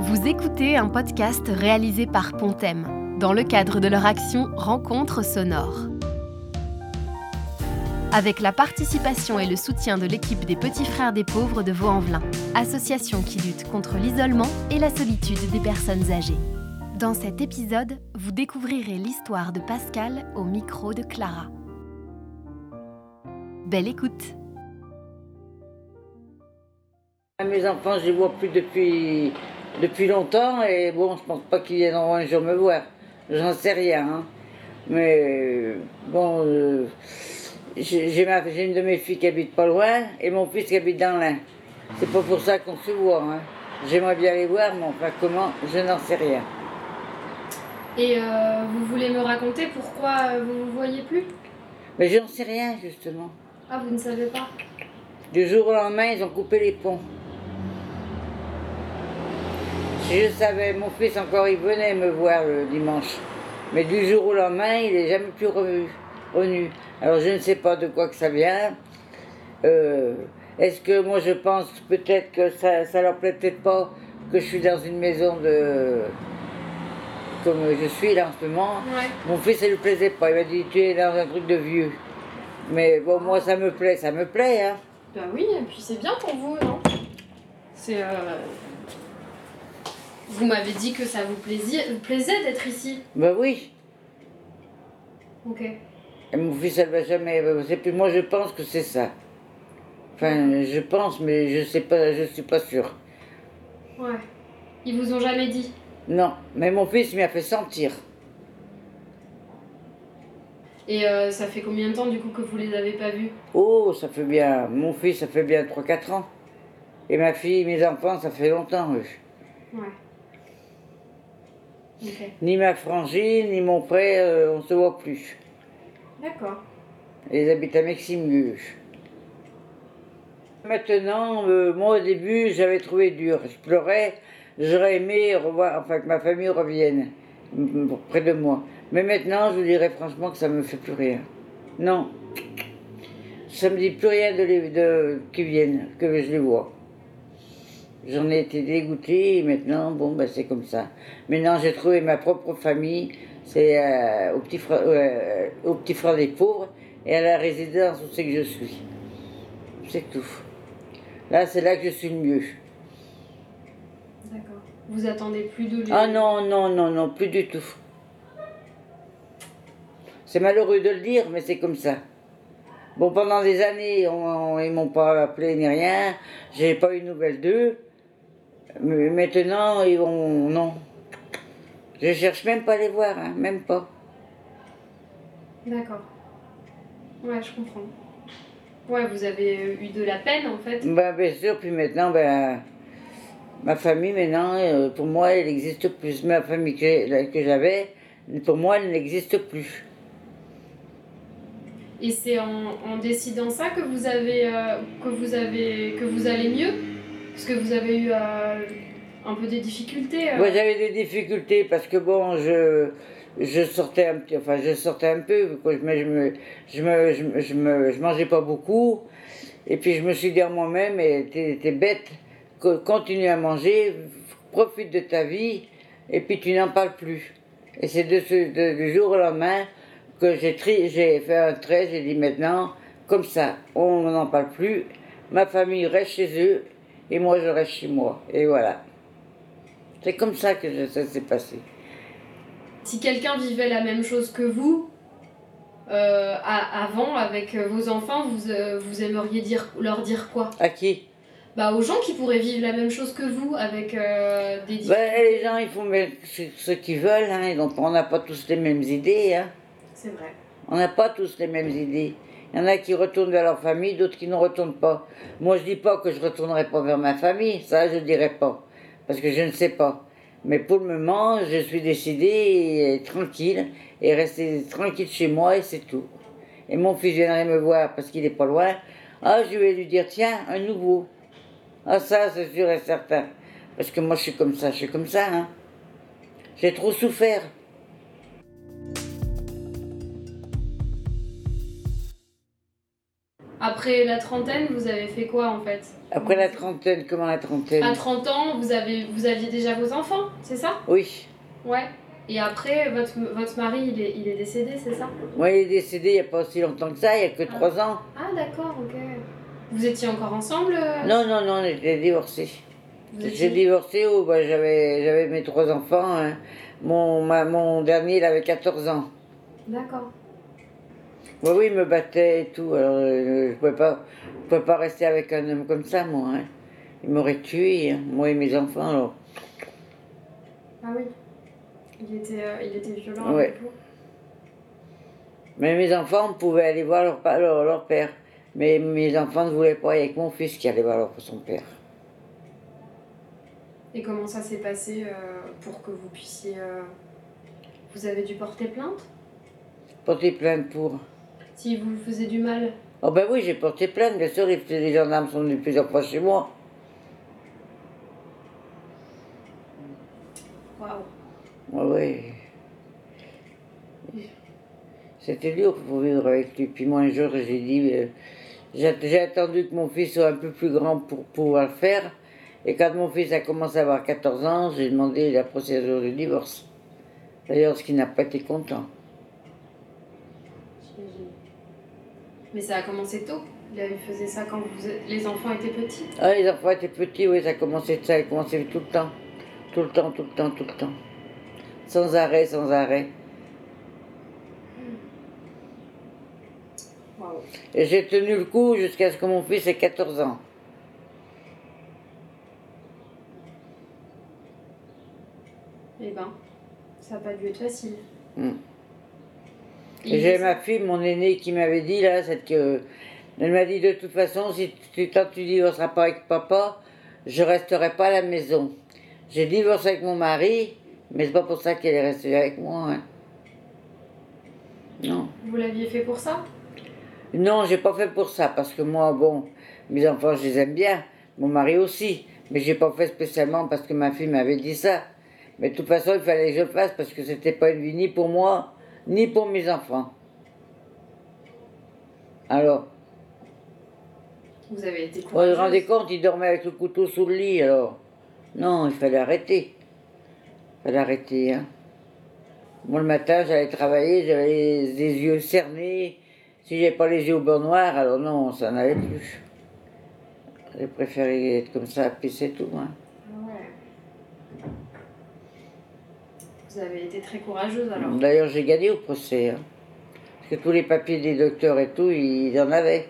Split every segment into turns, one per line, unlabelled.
Vous écoutez un podcast réalisé par Pontem dans le cadre de leur action Rencontre sonore. Avec la participation et le soutien de l'équipe des Petits Frères des Pauvres de Vaux-en-Velin, association qui lutte contre l'isolement et la solitude des personnes âgées. Dans cet épisode, vous découvrirez l'histoire de Pascal au micro de Clara. Belle écoute
Mes enfants, je les vois plus depuis, depuis longtemps et bon, je pense pas qu'ils viennent un jour me voir. J'en sais rien. hein. Mais bon, euh, j'ai une de mes filles qui habite pas loin et mon fils qui habite dans l'Ain. C'est pas pour ça qu'on se voit. hein. J'aimerais bien les voir, mais enfin comment, je n'en sais rien.
Et euh, vous voulez me raconter pourquoi euh, vous ne vous voyez plus?
Mais je n'en sais rien justement.
Ah, vous ne savez pas?
Du jour au lendemain, ils ont coupé les ponts. Je savais, mon fils encore, il venait me voir le dimanche. Mais du jour au lendemain, il n'est jamais plus revenu. revenu. Alors je ne sais pas de quoi que ça vient. Euh, Est-ce que moi je pense peut-être que ça, ça leur plaît peut-être pas que je suis dans une maison de. comme je suis là en ce moment?
Ouais.
Mon fils, ça lui plaisait pas. Il m'a dit tu es dans un truc de vieux. Mais bon, moi ça me plaît, ça me plaît, hein.
Bah oui, et puis c'est bien pour vous, non? C'est. euh, Vous m'avez dit que ça vous plaisait, plaisait d'être ici.
Ben oui.
Ok.
Et mon fils, elle va jamais. c'est plus moi, je pense que c'est ça. Enfin, je pense, mais je sais pas, je suis pas sûr.
Ouais. Ils vous ont jamais dit
Non, mais mon fils m'y a fait sentir.
Et euh, ça fait combien de temps du coup que vous les avez pas vus?
Oh, ça fait bien. Mon fils, ça fait bien 3-4 ans. Et ma fille, mes enfants, ça fait longtemps, eux.
Ouais.
Ni ma frangine, ni mon frère, euh, on se voit plus.
D'accord.
Ils habitent à Meximieux. Maintenant, euh, moi au début, j'avais trouvé dur. Je pleurais. J'aurais aimé revoir, enfin que ma famille revienne près de moi. Mais maintenant, je vous dirais franchement que ça me fait plus rien. Non. Ça me dit plus rien de, les, de qu'ils viennent, que je les vois. J'en ai été dégoûtée et maintenant, bon, ben, c'est comme ça. Maintenant, j'ai trouvé ma propre famille. C'est euh, au, petit frère, euh, au petit frère des pauvres et à la résidence où c'est que je suis. C'est tout. Là, c'est là que je suis le mieux.
D'accord. Vous attendez plus de lui?
Ah non, non, non, non, plus du tout. C'est malheureux de le dire, mais c'est comme ça. Bon, pendant des années, on, on- ils m'ont pas appelé ni rien. J'ai pas eu de nouvelles d'eux. Mais maintenant, ils vont. Non. Je cherche même pas à les voir, hein, même pas.
D'accord. Ouais, je comprends. Ouais, vous avez eu de la peine en fait.
Ben, bien sûr, puis maintenant, ben, ma famille, maintenant, euh, pour moi, elle n'existe plus. Ma famille que, que j'avais, pour moi, elle n'existe plus.
Et c'est en, en décidant ça que vous avez euh, que vous avez que vous allez mieux? Parce que vous avez eu euh, un peu des difficultés. euh.
J'avais des difficultés parce que, bon, je, je sortais un petit, enfin, je sortais un peu, quoi, je, me, je, me, je, me, je, me- je, mangeais pas beaucoup. Et puis, je me suis dit à moi-même, t'es bête, co- continue à manger, profite de ta vie, et puis tu n'en parles plus. Et c'est de ce, du jour au lendemain que j'ai fait un trait, j'ai dit maintenant, comme ça, on n'en parle plus, ma famille reste chez eux, et moi je reste chez moi. Et voilà. C'est comme ça que ça s'est passé.
Si quelqu'un vivait la même chose que vous euh, à- avant avec euh, vos enfants, vous, euh, vous aimeriez dire, leur dire quoi?
À qui?
Bah aux gens qui pourraient vivre la même chose que vous avec euh, des difficultés.
Les gens, ils font ce qu'ils veulent. Hein. Donc, on n'a pas tous les mêmes idées. Hein.
C'est vrai.
On n'a pas tous les mêmes idées. Il y en a qui retournent vers leur famille, d'autres qui ne retournent pas. Moi, je dis pas que je retournerai pas vers ma famille. Ça, je ne dirais pas. Parce que je ne sais pas. Mais pour le moment, je suis décidée et tranquille. Et rester tranquille chez moi et c'est tout. Et mon fils viendrait me voir parce qu'il n'est pas loin. Ah, je vais lui dire, tiens, un nouveau. Ah, ça, c'est sûr et certain. Parce que moi, je suis comme ça, je suis comme ça. Hein. J'ai trop souffert.
Après la trentaine, vous avez fait quoi en fait?
Après la trentaine, comment la trentaine?
À 30 ans, vous, avez, vous aviez déjà vos enfants, c'est ça?
Oui.
Ouais. Et après, votre, votre mari, il est, il est décédé, c'est ça?
Moi, il est décédé il n'y a pas aussi longtemps que ça, il n'y a que
Ah.
trois ans.
Ah d'accord, ok. Vous étiez encore ensemble euh,
Non, non, non, on était divorcés.
vous
J'ai
étiez-
divorcé où bah, j'avais, j'avais mes trois enfants. hein. Mon, ma- mon dernier, il avait 14 ans.
D'accord.
Oui, oui, il me battait et tout. Alors, euh, je ne pouvais, pas- je pouvais pas rester avec un homme comme ça, moi. hein. Il m'aurait tué, hein, moi et mes enfants. Alors.
Ah oui. Il était, euh, il était violent
Ouais.
avec vous
Mais mes enfants pouvaient aller voir leur, leur, leur père. Mais mes enfants ne voulaient pas. Il n'y a que mon fils qui allait voir leur- son père.
Et comment ça s'est passé euh, pour que vous puissiez... euh, Vous avez dû porter plainte?
Porter plainte pour.
Si vous lui faisiez du mal
Oh ben oui, j'ai porté plainte, bien sûr. Les, les gendarmes sont venus plusieurs fois chez moi.
Waouh.
Oui, oui. C'était dur pour vivre avec lui. Puis moi, un jour, j'ai dit, euh, j'ai attendu que mon fils soit un peu plus grand pour pouvoir le faire. Et quand mon fils a commencé à avoir 14 ans, j'ai demandé la procédure du divorce. D'ailleurs, ce qui n'a pas été content.
J'imagine. Mais ça a commencé tôt. Il faisait ça quand vous, les enfants étaient petits.
Ah, les enfants étaient petits, oui, ça commençait, ça a commencé tout le temps. Tout le temps, tout le temps, tout le temps. Sans arrêt, sans arrêt.
Waouh.
Et j'ai tenu le coup jusqu'à ce que mon fils ait 14 ans.
Eh ben, ça n'a pas dû être facile.
Hmm. J'ai ma fille, mon aînée, qui m'avait dit là, c'est que. Elle m'a dit de toute façon, si tu, tant tu divorceras pas avec papa, je resterai pas à la maison. J'ai divorcé avec mon mari, mais c'est pas pour ça qu'elle est restée avec moi. hein. Non.
Vous l'aviez fait pour ça?
Non, j'ai pas fait pour ça, parce que moi, bon, mes enfants, je les aime bien, mon mari aussi, mais j'ai pas fait spécialement parce que ma fille m'avait dit ça. Mais de toute façon, il fallait que je le fasse parce que c'était pas une vie ni pour moi, ni pour mes enfants. Alors,
Vous avez été
vous vous rendez compte, il dormait avec le couteau sous le lit, alors. Non, il fallait arrêter. Il fallait arrêter, hein. Moi, le matin, j'allais travailler, j'avais les, les yeux cernés. Si j'avais pas les yeux au beurre noir, alors non, ça n'allait plus. J'ai préféré être comme ça, puis c'est tout, hein.
Ah ouais. Vous avez été très courageuse alors.
D'ailleurs, j'ai gagné au procès, hein. Parce que tous les papiers des docteurs et tout, ils en avaient.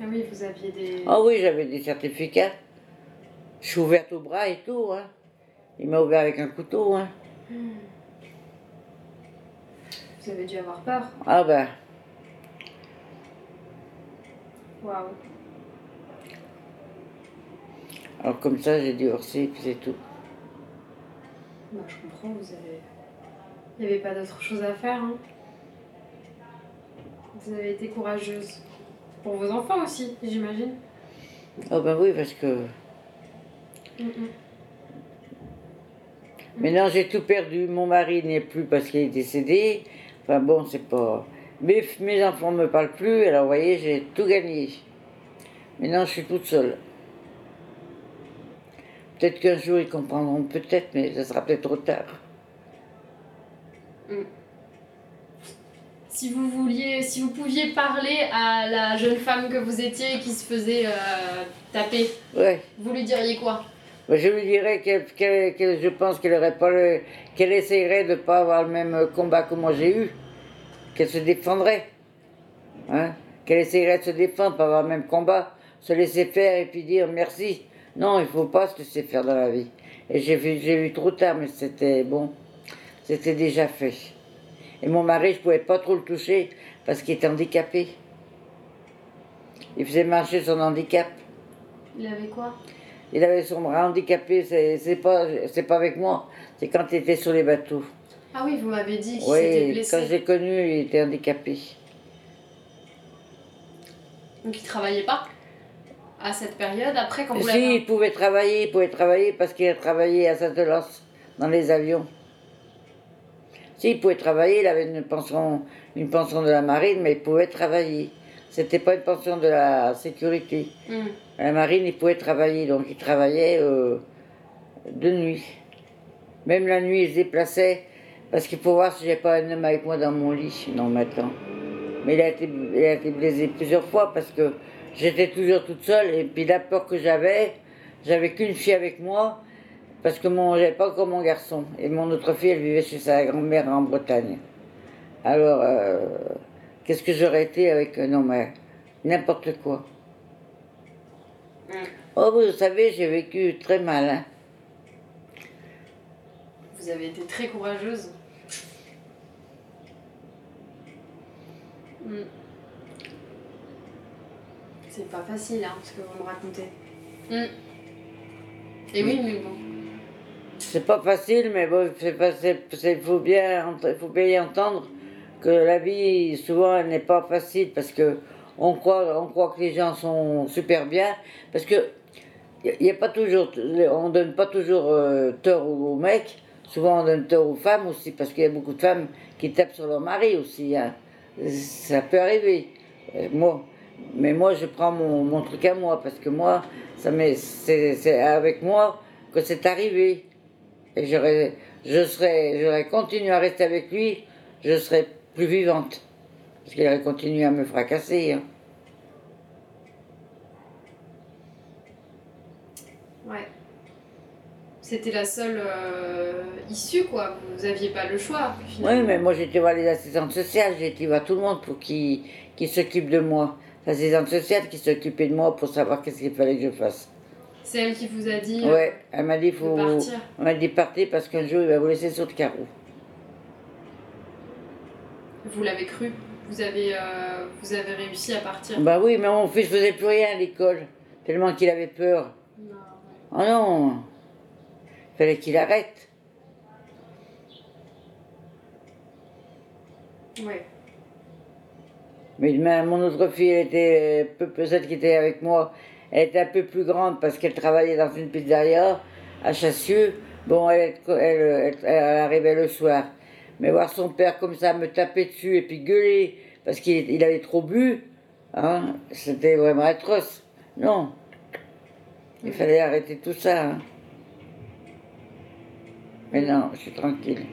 Ah oui, vous aviez des.
Ah oui, j'avais des certificats. Je suis ouverte au bras et tout, hein. Il m'a ouvert avec un couteau, hein.
Vous avez dû avoir peur.
Ah ben,
Waouh.
alors comme ça, j'ai divorcé, puis c'est tout.
Bah, je comprends, vous avez. Il n'y avait pas d'autre chose à faire. Hein. Vous avez été courageuse. Pour vos enfants aussi, j'imagine.
Ah ben oui, parce que
Mm, mm.
maintenant j'ai tout perdu. Mon mari n'est plus parce qu'il est décédé. Enfin bon, c'est pas. Mes, mes enfants ne me parlent plus, alors vous voyez, j'ai tout gagné. Maintenant, je suis toute seule. Peut-être qu'un jour ils comprendront, peut-être, mais ça sera peut-être trop tard.
Si vous vouliez, si vous pouviez parler à la jeune femme que vous étiez qui se faisait euh, taper,
Ouais.
vous lui diriez quoi?
Je lui dirais qu'elle, qu'elle- je pense qu'elle aurait pas le, qu'elle essayerait de ne pas avoir le même combat que moi j'ai eu, qu'elle se défendrait, hein, qu'elle essayerait de se défendre, pas avoir le même combat, se laisser faire et puis dire merci. Non, il faut pas se laisser faire dans la vie. Et j'ai vu, j'ai vu trop tard, mais c'était bon, c'était déjà fait. Et mon mari, je pouvais pas trop le toucher parce qu'il était handicapé. Il faisait marcher son handicap.
Il avait quoi?
Il avait son bras handicapé, c'est c'est pas, c'est pas avec moi, c'est quand il était sur les bateaux.
Ah oui, vous m'avez dit qu'il s'était
Oui,
blessé.
quand j'ai connu, il était handicapé.
Donc il travaillait pas? À cette période. Après, quand vous
Si, il pouvait travailler, il pouvait travailler parce qu'il a travaillé à Saint-Elos, dans les avions. Si, il pouvait travailler, il avait une pension, une pension de la marine, mais il pouvait travailler. C'était pas une pension de la sécurité.
Hmm.
La marine, il pouvait travailler, donc il travaillait euh, de nuit. Même la nuit, il se déplaçait parce qu'il faut voir si j'ai pas un homme avec moi dans mon lit, non maintenant. Mais il a été, il a été blessé plusieurs fois parce que j'étais toujours toute seule et puis la peur que j'avais, j'avais qu'une fille avec moi parce que mon, j'avais pas encore mon garçon et mon autre fille, elle vivait chez sa grand-mère en Bretagne. Alors, euh, qu'est-ce que j'aurais été avec un homme euh, N'importe quoi.
Mm.
Oh, vous savez, j'ai vécu très mal. hein.
Vous avez été très courageuse. Hmm. C'est pas facile, hein, ce que vous me racontez. Hmm. Et oui, mais bon.
C'est pas facile, mais bon, c'est pas- c'est- c'est- faut bien, faut bien y entendre que la vie, souvent, elle n'est pas facile parce que on croit, on croit que les gens sont super bien, parce que il n'y a pas toujours, on donne pas toujours euh, tort aux, aux mecs, souvent on donne tort aux femmes aussi, parce qu'il y a beaucoup de femmes qui tapent sur leur mari aussi, hein. ça peut arriver. Euh, Moi, mais moi je prends mon, mon truc à moi, parce que moi, ça c'est c'est avec moi que c'est arrivé. Et j'aurais, je serais, j'aurais continué à rester avec lui, je serais plus vivante. Parce qu'il aurait continué à me fracasser. hein.
Ouais. C'était la seule euh, issue, quoi. Vous aviez pas le choix,
Oui, mais moi j'étais voir les assistantes sociales, été voir tout le monde pour qu'ils qui s'occupent de moi. L'assistante sociale qui s'occupait de moi pour savoir qu'est-ce qu'il fallait que je fasse.
C'est elle qui vous a dit euh,
Ouais, elle m'a dit faut.
partir.
Elle m'a dit partez parce qu'un jour il va vous laisser sur le carreau.
Vous l'avez cru? Vous avez, euh, vous avez réussi à partir?
Bah oui, mais mon fils faisait plus rien à l'école, tellement qu'il avait peur.
Non,
Oh non Il fallait qu'il arrête.
ouais.
Mais ma- mon autre fille, elle était, peu- celle qui était avec moi, elle était un peu plus grande parce qu'elle travaillait dans une pizzeria à Chassieux. Bon, elle, elle, arrivait le soir. Mais voir son père comme ça me taper dessus et puis gueuler parce qu'il il avait trop bu, hein, c'était vraiment atroce. Non. Il fallait arrêter tout ça. hein. Mais non, je suis tranquille.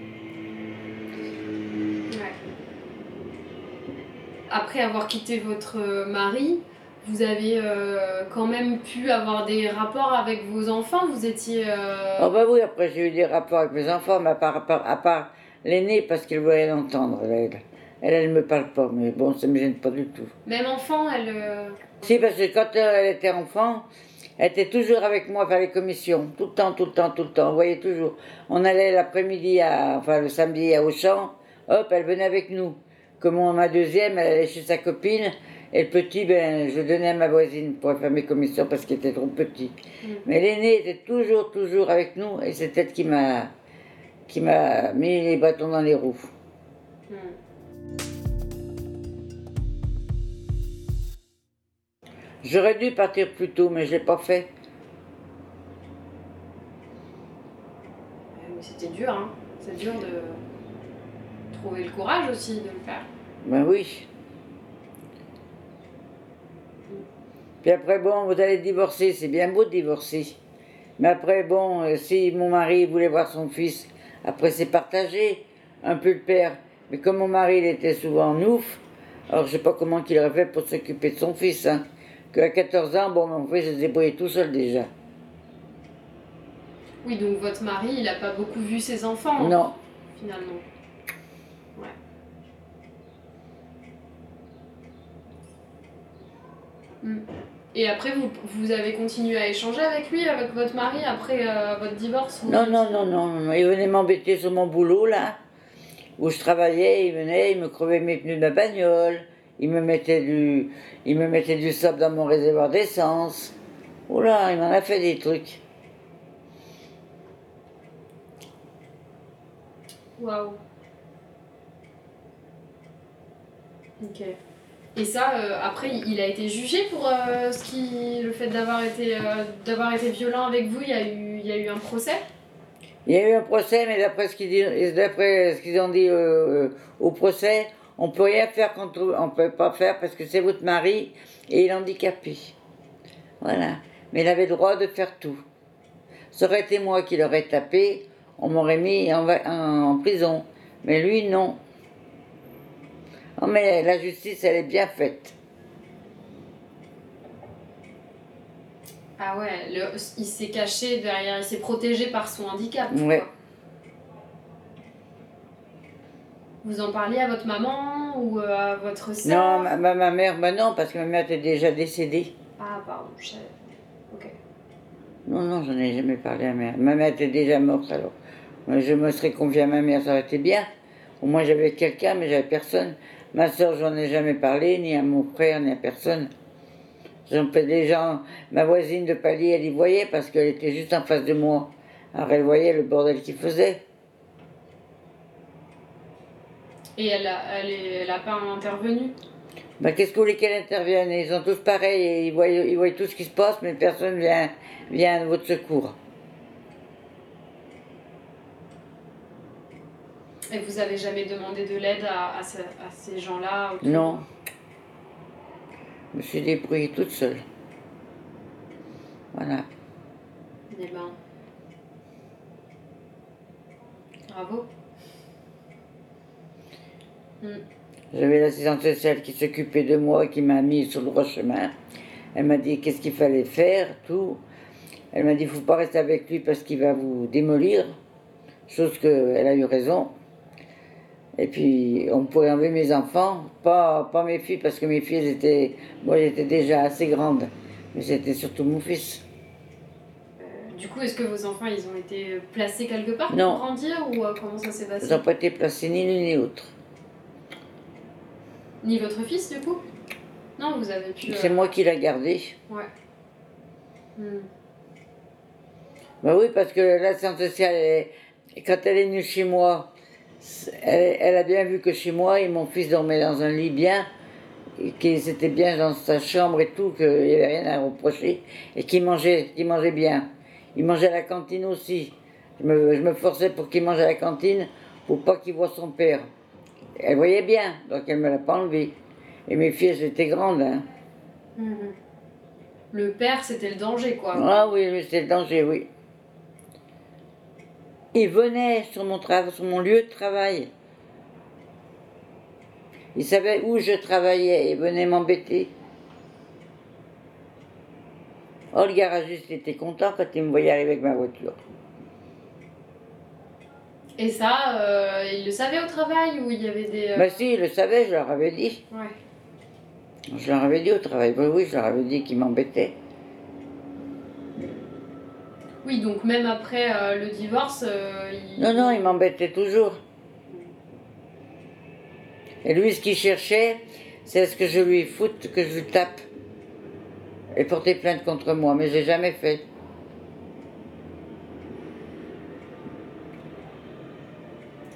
Ouais. Après avoir quitté votre euh, mari, vous avez euh, quand même pu avoir des rapports avec vos enfants? Vous étiez. euh,
Oh bah oui, après j'ai eu des rapports avec mes enfants, mais à part, à part, à l'aînée parce qu'elle voulait l'entendre. Elle, elle, elle me parle pas, mais bon, ça me gêne pas du tout.
Même enfant, elle. euh,
Si, parce que quand elle était enfant, elle était toujours avec moi faire les commissions, tout le temps, tout le temps, tout le temps. On voyait toujours. On allait l'après-midi, à, enfin le samedi à Auchan, hop, elle venait avec nous. Comme moi, ma deuxième, elle allait chez sa copine, et le petit, ben, je donnais à ma voisine pour faire mes commissions parce qu'il était trop petit.
Mm.
Mais l'aîné était toujours, toujours avec nous, et c'est elle qui m'a, qui m'a mis les bâtons dans les roues.
hmm.
J'aurais dû partir plus tôt, mais je l'ai pas fait.
C'était dur, hein. C'est dur de trouver le courage aussi de le faire.
Ben oui. Puis après, bon, vous allez divorcer, c'est bien beau de divorcer. Mais après, bon, euh, si mon mari voulait voir son fils, après c'est partagé, un peu le père. Mais comme mon mari, il était souvent en ouf, alors je sais pas comment qu'il aurait fait pour s'occuper de son fils. Hein. Qu'à 14 ans, bon, mon fils se débrouillait tout seul déjà.
Oui, donc votre mari, il a pas beaucoup vu ses enfants.
Non,
Finalement. Ouais. Hmm. Et après, vous, vous avez continué à échanger avec lui, avec votre mari, après euh, votre divorce
Non, non, non, non, non, non. Il venait m'embêter sur mon boulot, là, où je travaillais. Il venait, il me crevait mes pneus de ma bagnole. Il me mettait du, il me mettait du sable dans mon réservoir d'essence. Oula, il m'en a fait des trucs.
Waouh. Ok. Et ça, euh, après, il a été jugé pour euh, ce qui, le fait d'avoir été, euh, été violent avec vous. Il y a eu, il y a eu un procès.
Il y a eu un procès, mais d'après ce qu'ils ont dit au procès, on peut rien faire contre on peut pas faire parce que c'est votre mari et il est handicapé. Voilà. Mais il avait le droit de faire tout. Ça aurait été moi qui l'aurais tapé, on m'aurait mis en, prison. Mais lui, non. Non, mais la justice, elle est bien faite.
Ah ouais, il s'est caché derrière, il s'est protégé par son handicap.
Ouais.
Vous en parliez à votre maman ou euh, à votre soeur
Non, ma, ma, mère, bah non, parce que ma mère était déjà décédée.
Ah, pardon, je Ok.
Non, non, j'en ai jamais parlé à ma mère. Ma mère était déjà morte alors. Je me serais confiée à ma mère, ça aurait été bien. Au moins j'avais quelqu'un, mais j'avais personne. Ma soeur, j'en ai jamais parlé, ni à mon frère, ni à personne. J'en des gens, ma voisine de palier, elle y voyait parce qu'elle était juste en face de moi. Alors elle voyait le bordel qu'il faisait.
Et elle n'a elle, elle pas intervenu?
Bah, Qu'est-ce que vous voulez qu'elle intervienne? Ils sont tous pareils, et ils voient, ils voient tout ce qui se passe, mais personne vient, vient à votre secours.
Et vous avez jamais demandé de l'aide à, à, ces gens-là
Non. Je me suis débrouillée toute seule. Voilà.
Eh ben. Bravo.
Hmm. J'avais l'assistante sociale qui s'occupait de moi, qui m'a mis sur le droit chemin. Elle m'a dit qu'est-ce qu'il fallait faire, tout? Elle m'a dit, il ne faut pas rester avec lui parce qu'il va vous démolir. Chose qu'elle a eu raison. Et puis, on pourrait enlever mes enfants, pas, pas mes filles, parce que mes filles, étaient, moi, j'étais déjà assez grande. Mais c'était surtout mon fils.
Du coup, est-ce que vos enfants, ils ont été placés quelque part
pour
grandir ou euh, comment ça s'est passé
Ils n'ont pas été placés ni l'un ni l'autre.
Ni votre fils, du coup? Non, vous avez pu.
C'est euh, moi qui l'ai gardé.
Ouais. Hmm.
Bah oui, parce que la santé sociale, quand elle est venue chez moi, elle, elle, a bien vu que chez moi, et mon fils dormait dans un lit bien, qu'il était bien dans sa chambre et tout, qu'il n'y avait rien à reprocher, et qu'il mangeait, qu'il mangeait bien. Il mangeait à la cantine aussi. Je me, je me forçais pour qu'il mange à la cantine, pour pas qu'il voit son père. Elle voyait bien, donc elle ne me l'a pas enlevé. Et mes filles, elles étaient grandes. Hein.
Mhm. Le père, c'était le danger, quoi.
Ah oui, c'était le danger, oui. Il venait sur mon, sur mon lieu de travail. Il savait où je travaillais. Il venait m'embêter. Oh, le garagiste était content quand il me voyait arriver avec ma voiture.
Et ça, euh, il le savait au travail ou il y avait des. Euh...
Bah si, il le savait, je leur avais dit.
Ouais.
Je leur avais dit au travail, oui, oui, je leur avais dit qu'il m'embêtait.
Oui, donc même après euh, le divorce, euh, il...
Non, non, il m'embêtait toujours. Et lui, ce qu'il cherchait, c'est ce que je lui foute, que je lui tape. Et porter plainte contre moi, mais j'ai jamais fait.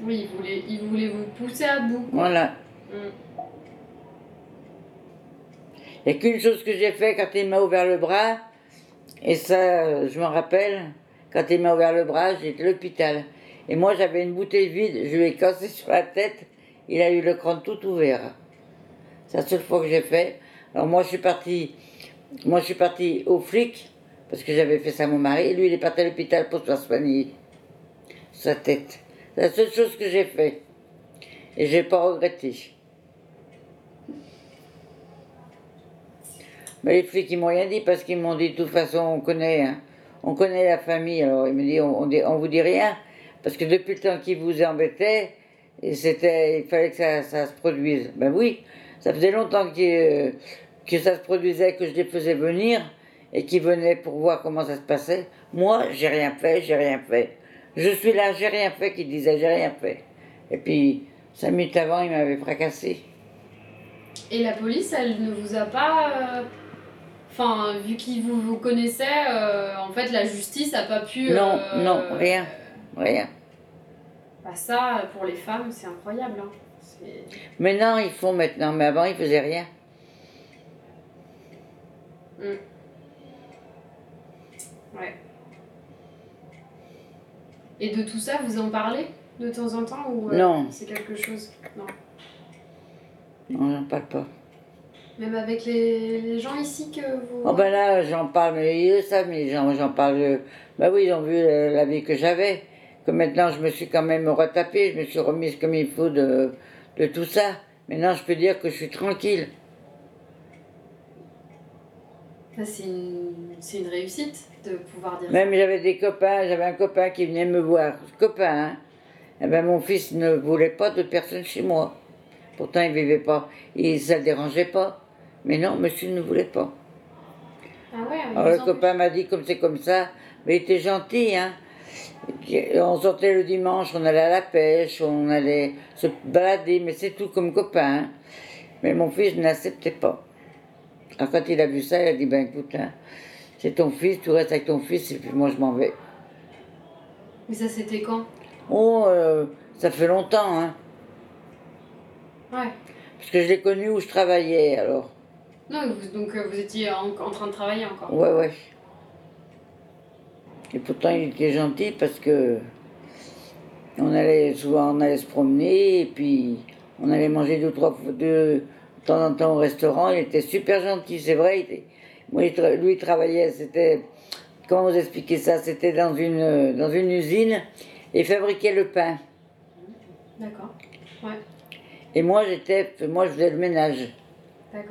Oui, il voulait, il voulait vous pousser à bout.
Voilà. Mm. N'y a qu'une chose que j'ai fait quand il m'a ouvert le bras, et ça, je m'en rappelle, quand il m'a ouvert le bras, j'étais à l'hôpital. Et moi, j'avais une bouteille vide, je lui ai cassé sur la tête, il a eu le crâne tout ouvert. C'est la seule fois que j'ai fait. Alors moi, je suis parti, moi, je suis parti au flic, parce que j'avais fait ça à mon mari, et lui, il est parti à l'hôpital pour se faire soigner sa tête. C'est la seule chose que j'ai fait. Et j'ai pas regretté. Mais les flics, ils m'ont rien dit parce qu'ils m'ont dit, de toute façon, on connaît, hein. on connaît la famille. Alors, ils me disent, on, on, vous dit rien. Parce que depuis le temps qu'ils vous embêtaient, c'était, il fallait que ça, ça, se produise. Ben oui, ça faisait longtemps que, que ça se produisait, que je les faisais venir et qu'ils venaient pour voir comment ça se passait. Moi, j'ai rien fait, j'ai rien fait. Je suis là, j'ai rien fait, qu'il disait, j'ai rien fait. Et puis, cinq minutes avant, il m'avait fracassé.
Et la police, elle ne vous a pas. Euh, enfin, vu qu'il vous, vous connaissait, euh, en fait, la justice n'a pas pu.
Non, euh, non, rien. Rien.
Bah, ça, pour les femmes, c'est incroyable. Hein.
Maintenant, ils font maintenant, mais avant, ils faisaient rien.
Hmm. Ouais. Et de tout ça, vous en parlez de temps en temps ou
euh,
c'est quelque chose? Non.
Non, j'en parle pas.
Même avec les, les gens ici que vous.
Oh ben là, j'en parle, mais ils le savent, mais j'en, j'en parle. Bah oui, ils ont vu euh, la vie que j'avais. Que maintenant, je me suis quand même retapée, je me suis remise comme il faut de, de tout ça. Maintenant, je peux dire que je suis tranquille.
Ça, c'est une, c'est une réussite de pouvoir dire
Même j'avais des copains, j'avais un copain qui venait me voir. Copain, hein. Eh ben, mon fils ne voulait pas de personne chez moi. Pourtant, il vivait pas. Et ça ne le dérangeait pas. Mais non, monsieur ne voulait pas.
Ah ouais,
Alors le copain m'a dit comme c'est comme ça, mais il était gentil, hein. On sortait le dimanche, on allait à la pêche, on allait se balader, mais c'est tout comme copain. hein. Mais mon fils n'acceptait pas. Alors quand il a vu ça, il a dit, ben écoute, hein, c'est ton fils, tu restes avec ton fils, et puis moi je m'en vais.
Mais ça, c'était quand?
Oh, euh, ça fait longtemps, hein.
Ouais.
Parce que je l'ai connu où je travaillais, alors.
Non, donc euh, vous étiez en, en train de travailler encore.
Ouais, ouais. Et pourtant, il était gentil parce que on allait souvent, on allait se promener et puis on allait manger deux, trois fois, deux, de temps en temps au restaurant. Il était super gentil, c'est vrai. il était- moi, il tra- lui, il travaillait, c'était, comment vous expliquer ça? C'était dans une, dans une usine et fabriquait le pain.
D'accord.
Et moi, j'étais, moi, je faisais le ménage.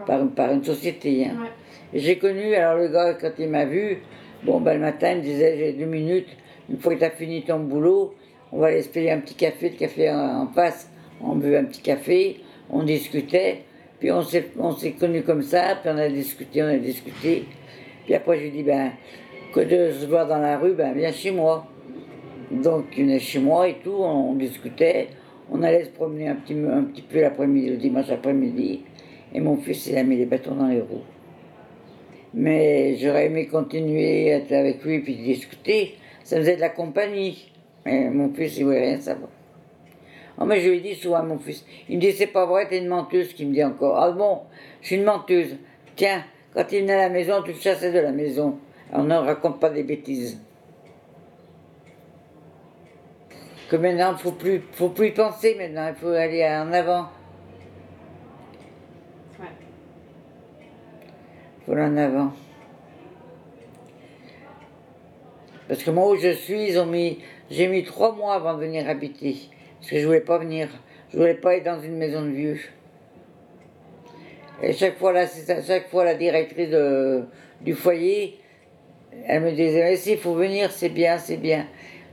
Par, par une société. hein.
Ouais.
J'ai connu, alors le gars, quand il m'a vu, bon, ben, le matin, il me disait J'ai deux minutes, une fois que tu as fini ton boulot, on va aller se payer un petit café, le café en, en face. On buvait un petit café, on discutait, puis on s'est, on s'est connus comme ça, puis on a discuté, on a discuté. Puis après, je lui ai dit Ben, que de se voir dans la rue, ben, viens chez moi. Donc, il venait chez moi et tout, on, on discutait, on allait se promener un petit, un petit peu l'après-midi, le dimanche après-midi, et mon fils, il a mis les bâtons dans les roues. Mais j'aurais aimé continuer à être avec lui puis discuter. Ça faisait de la compagnie. Mais mon fils, il voulait rien savoir. Oh, mais je lui dis souvent mon fils, il me dit c'est pas vrai, t'es une menteuse, qui me dit encore. Ah bon, je suis une menteuse. Tiens, quand il venait à la maison, tu le chassais de la maison. Alors ne raconte pas des bêtises. Que maintenant, faut plus, faut plus y penser maintenant, il faut aller en avant.
Ouais.
Aller en avant. Parce que moi où je suis, j'ai mis trois mois avant de venir habiter. Parce que je voulais pas venir, je voulais pas être dans une maison de vieux. Et chaque fois, là, chaque fois la directrice du foyer, elle me disait, mais si, il faut venir, c'est bien, c'est bien.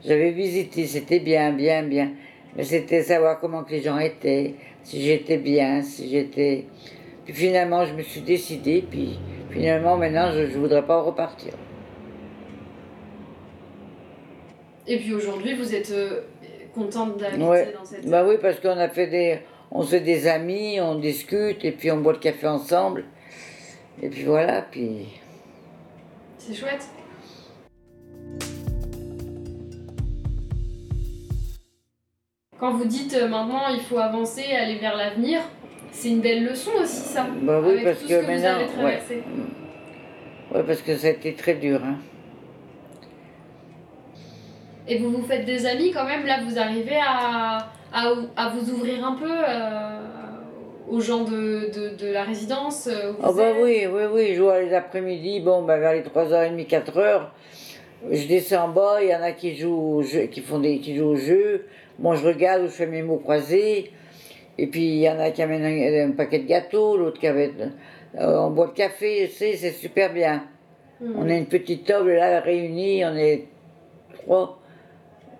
J'avais visité, c'était bien, bien, bien. Mais c'était savoir comment que les gens étaient, si j'étais bien, si j'étais... Puis finalement, je me suis décidée, puis finalement, maintenant, je ne voudrais pas repartir.
Et puis aujourd'hui, vous êtes euh, contente d'habiter
Ouais.
dans cette.
Bah oui, parce qu'on a fait des... On se fait des amis, on discute, et puis on boit le café ensemble. Et puis voilà, puis...
C'est chouette. Quand vous dites euh, maintenant il faut avancer, aller vers l'avenir, c'est une belle leçon aussi ça.
Bah oui,
avec
parce
tout
que
ce que vous
maintenant...
avez
ouais.
traversé.
Ouais, parce que ça a été très dur, hein.
Et vous vous faites des amis quand même, là vous arrivez à, à, à vous ouvrir un peu euh, aux gens de, de, de la résidence où
Ah
vous
bah oui, oui, oui, je vois les après-midi, bon, bah vers les 3h30, 4h, je descends en bas, il y en a qui jouent au jeu, qui font des, qui jouent au jeu, bon, je regarde, je fais mes mots croisés, et puis il y en a qui amènent un, un paquet de gâteaux, l'autre qui amène, euh, on boit le café, c'est, c'est super bien.
Hmm.
On a une petite table là, réunie, on est trois,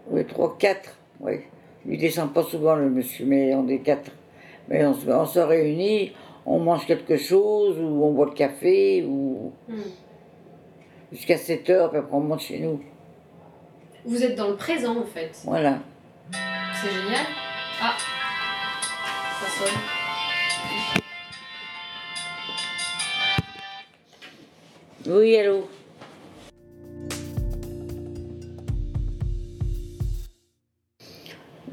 oui, trois, quatre, oui. Il descend pas souvent le monsieur, mais on est quatre. Mais on, se- on se réunit, on mange quelque chose, ou on boit le café, ou
Hmm.
jusqu'à 7 heures, puis après on monte chez nous.
Vous êtes dans le présent en fait.
Voilà.
C'est génial. Ah, ça sonne.
Oui, allô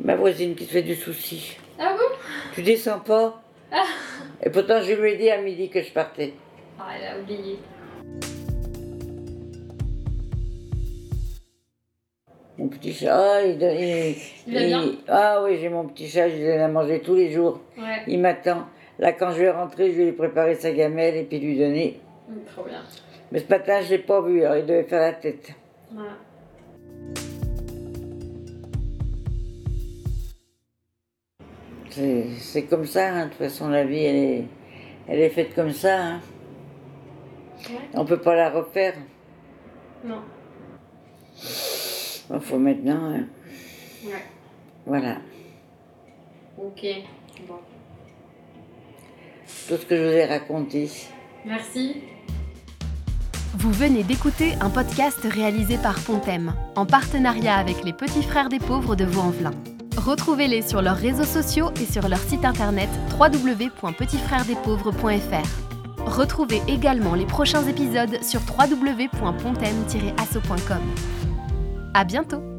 Ma voisine qui te fait du souci.
Ah bon?
Tu descends pas? Et pourtant, je lui ai dit à midi que je partais.
Ah, elle a oublié.
Mon petit chat, ah, il, il-
Il va bien?
Ah oui, j'ai mon petit chat, je lui donne à manger tous les jours.
Ouais.
Il m'attend. Là, quand je vais rentrer, je vais lui préparer sa gamelle et puis lui donner.
Mm, Trop bien.
Mais ce matin, je l'ai pas vu, alors il devait faire la tête.
Voilà.
C'est c'est comme ça, hein. de toute façon, la vie, elle est, elle est faite comme ça. Hein.
Ouais.
On peut pas la refaire.
Non.
Il faut maintenant.
Ouais.
Voilà.
Ok. Bon.
Tout ce que je vous ai raconté.
Merci.
Vous venez d'écouter un podcast réalisé par Pontem, en partenariat avec les Petits Frères des Pauvres de Vaux-en-Velin. Retrouvez-les sur leurs réseaux sociaux et sur leur site internet www.petitsfrèresdespauvres.fr. Retrouvez également les prochains épisodes sur www.pontem-asso.com. À bientôt!